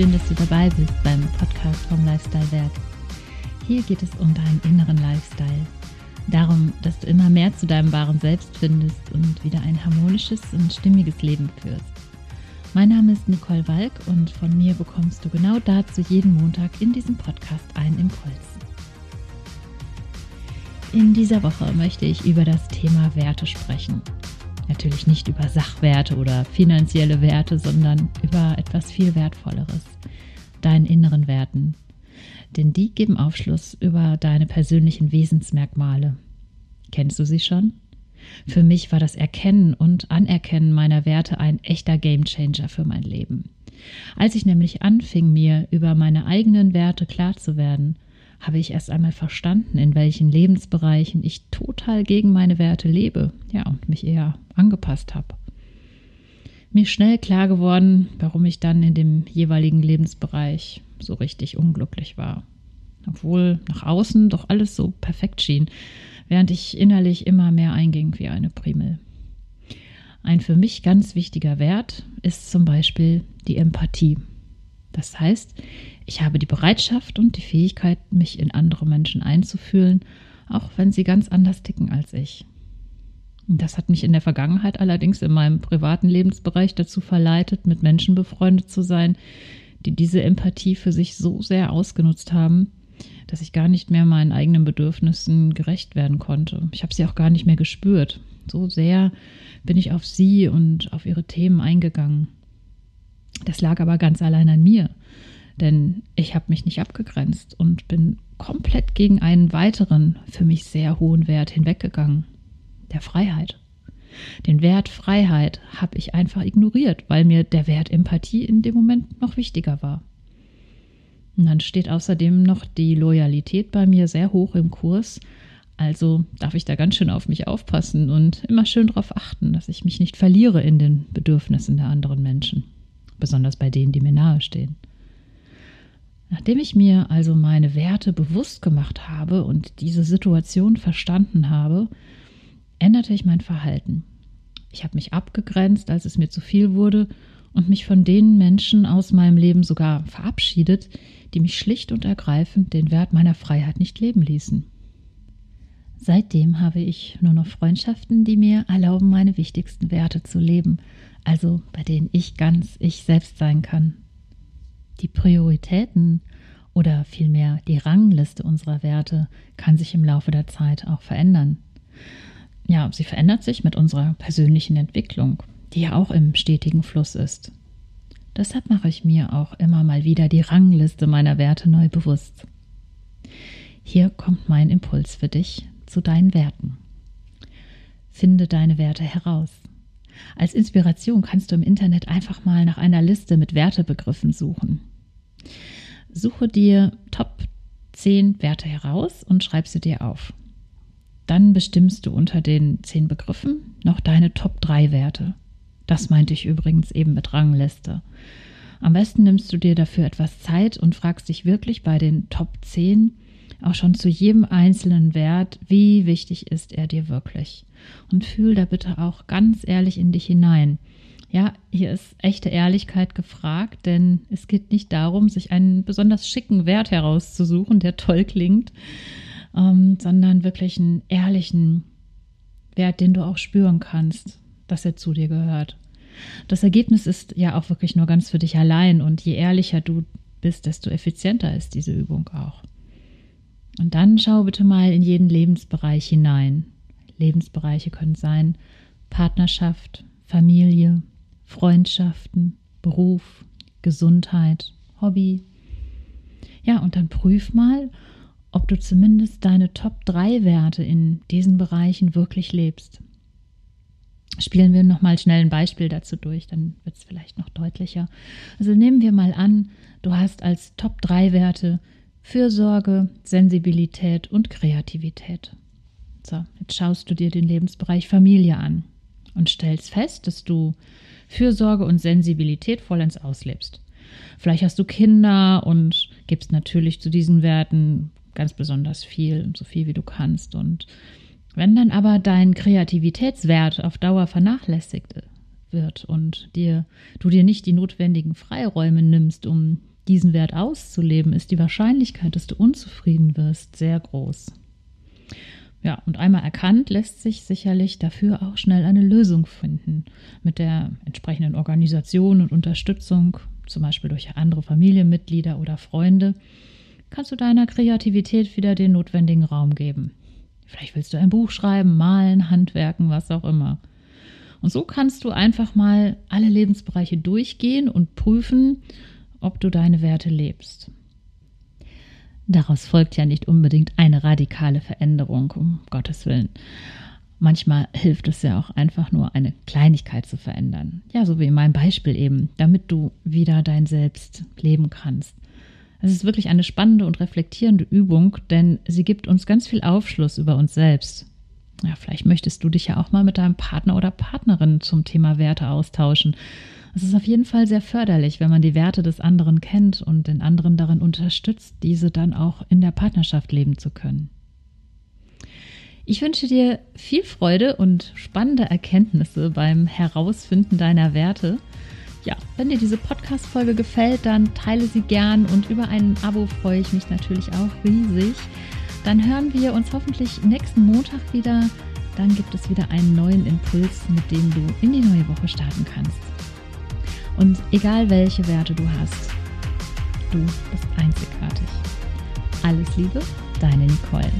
schön, dass du dabei bist beim Podcast vom Lifestyle Wert. Hier geht es um deinen inneren Lifestyle. Darum, dass du immer mehr zu deinem wahren Selbst findest und wieder ein harmonisches und stimmiges Leben führst. Mein Name ist Nicole Walk und von mir bekommst du genau dazu jeden Montag in diesem Podcast einen Impuls. In dieser Woche möchte ich über das Thema Werte sprechen. Natürlich nicht über Sachwerte oder finanzielle Werte, sondern über etwas viel Wertvolleres, deinen inneren Werten. Denn die geben Aufschluss über deine persönlichen Wesensmerkmale. Kennst du sie schon? Für mich war das Erkennen und Anerkennen meiner Werte ein echter Gamechanger für mein Leben. Als ich nämlich anfing, mir über meine eigenen Werte klar zu werden, habe ich erst einmal verstanden, in welchen Lebensbereichen ich total gegen meine Werte lebe, ja, und mich eher angepasst habe. Mir ist schnell klar geworden, warum ich dann in dem jeweiligen Lebensbereich so richtig unglücklich war. Obwohl nach außen doch alles so perfekt schien, während ich innerlich immer mehr einging wie eine Primel. Ein für mich ganz wichtiger Wert ist zum Beispiel die Empathie. Das heißt, ich habe die Bereitschaft und die Fähigkeit, mich in andere Menschen einzufühlen, auch wenn sie ganz anders ticken als ich. Das hat mich in der Vergangenheit allerdings in meinem privaten Lebensbereich dazu verleitet, mit Menschen befreundet zu sein, die diese Empathie für sich so sehr ausgenutzt haben, dass ich gar nicht mehr meinen eigenen Bedürfnissen gerecht werden konnte. Ich habe sie auch gar nicht mehr gespürt. So sehr bin ich auf sie und auf ihre Themen eingegangen. Das lag aber ganz allein an mir, denn ich habe mich nicht abgegrenzt und bin komplett gegen einen weiteren, für mich sehr hohen Wert hinweggegangen, der Freiheit. Den Wert Freiheit habe ich einfach ignoriert, weil mir der Wert Empathie in dem Moment noch wichtiger war. Und dann steht außerdem noch die Loyalität bei mir sehr hoch im Kurs. Also darf ich da ganz schön auf mich aufpassen und immer schön darauf achten, dass ich mich nicht verliere in den Bedürfnissen der anderen Menschen besonders bei denen, die mir nahestehen. Nachdem ich mir also meine Werte bewusst gemacht habe und diese Situation verstanden habe, änderte ich mein Verhalten. Ich habe mich abgegrenzt, als es mir zu viel wurde, und mich von den Menschen aus meinem Leben sogar verabschiedet, die mich schlicht und ergreifend den Wert meiner Freiheit nicht leben ließen. Seitdem habe ich nur noch Freundschaften, die mir erlauben, meine wichtigsten Werte zu leben, also bei denen ich ganz ich selbst sein kann. Die Prioritäten oder vielmehr die Rangliste unserer Werte kann sich im Laufe der Zeit auch verändern. Ja, sie verändert sich mit unserer persönlichen Entwicklung, die ja auch im stetigen Fluss ist. Deshalb mache ich mir auch immer mal wieder die Rangliste meiner Werte neu bewusst. Hier kommt mein Impuls für dich zu deinen Werten. Finde deine Werte heraus. Als Inspiration kannst du im Internet einfach mal nach einer Liste mit Wertebegriffen suchen. Suche dir Top 10 Werte heraus und schreib sie dir auf. Dann bestimmst du unter den 10 Begriffen noch deine Top 3 Werte. Das meinte ich übrigens eben mit Rangliste. Am besten nimmst du dir dafür etwas Zeit und fragst dich wirklich bei den Top 10 auch schon zu jedem einzelnen Wert, wie wichtig ist er dir wirklich. Und fühl da bitte auch ganz ehrlich in dich hinein. Ja, hier ist echte Ehrlichkeit gefragt, denn es geht nicht darum, sich einen besonders schicken Wert herauszusuchen, der toll klingt, ähm, sondern wirklich einen ehrlichen Wert, den du auch spüren kannst, dass er zu dir gehört. Das Ergebnis ist ja auch wirklich nur ganz für dich allein und je ehrlicher du bist, desto effizienter ist diese Übung auch. Und dann schau bitte mal in jeden Lebensbereich hinein. Lebensbereiche können sein Partnerschaft, Familie, Freundschaften, Beruf, Gesundheit, Hobby. Ja, und dann prüf mal, ob du zumindest deine Top 3 Werte in diesen Bereichen wirklich lebst. Spielen wir nochmal schnell ein Beispiel dazu durch, dann wird es vielleicht noch deutlicher. Also nehmen wir mal an, du hast als Top 3 Werte Fürsorge, Sensibilität und Kreativität. So, jetzt schaust du dir den Lebensbereich Familie an und stellst fest, dass du Fürsorge und Sensibilität vollends auslebst. Vielleicht hast du Kinder und gibst natürlich zu diesen Werten ganz besonders viel, so viel wie du kannst. Und wenn dann aber dein Kreativitätswert auf Dauer vernachlässigt wird und dir, du dir nicht die notwendigen Freiräume nimmst, um diesen Wert auszuleben, ist die Wahrscheinlichkeit, dass du unzufrieden wirst, sehr groß. Ja, und einmal erkannt, lässt sich sicherlich dafür auch schnell eine Lösung finden. Mit der entsprechenden Organisation und Unterstützung, zum Beispiel durch andere Familienmitglieder oder Freunde, kannst du deiner Kreativität wieder den notwendigen Raum geben. Vielleicht willst du ein Buch schreiben, malen, handwerken, was auch immer. Und so kannst du einfach mal alle Lebensbereiche durchgehen und prüfen, ob du deine Werte lebst. Daraus folgt ja nicht unbedingt eine radikale Veränderung, um Gottes Willen. Manchmal hilft es ja auch einfach nur, eine Kleinigkeit zu verändern. Ja, so wie in meinem Beispiel eben, damit du wieder dein Selbst leben kannst. Es ist wirklich eine spannende und reflektierende Übung, denn sie gibt uns ganz viel Aufschluss über uns selbst. Ja, vielleicht möchtest du dich ja auch mal mit deinem Partner oder Partnerin zum Thema Werte austauschen. Es ist auf jeden Fall sehr förderlich, wenn man die Werte des anderen kennt und den anderen darin unterstützt, diese dann auch in der Partnerschaft leben zu können. Ich wünsche dir viel Freude und spannende Erkenntnisse beim Herausfinden deiner Werte. Ja, wenn dir diese Podcast-Folge gefällt, dann teile sie gern und über ein Abo freue ich mich natürlich auch riesig. Dann hören wir uns hoffentlich nächsten Montag wieder. Dann gibt es wieder einen neuen Impuls, mit dem du in die neue Woche starten kannst. Und egal welche Werte du hast, du bist einzigartig. Alles Liebe, deine Nicole.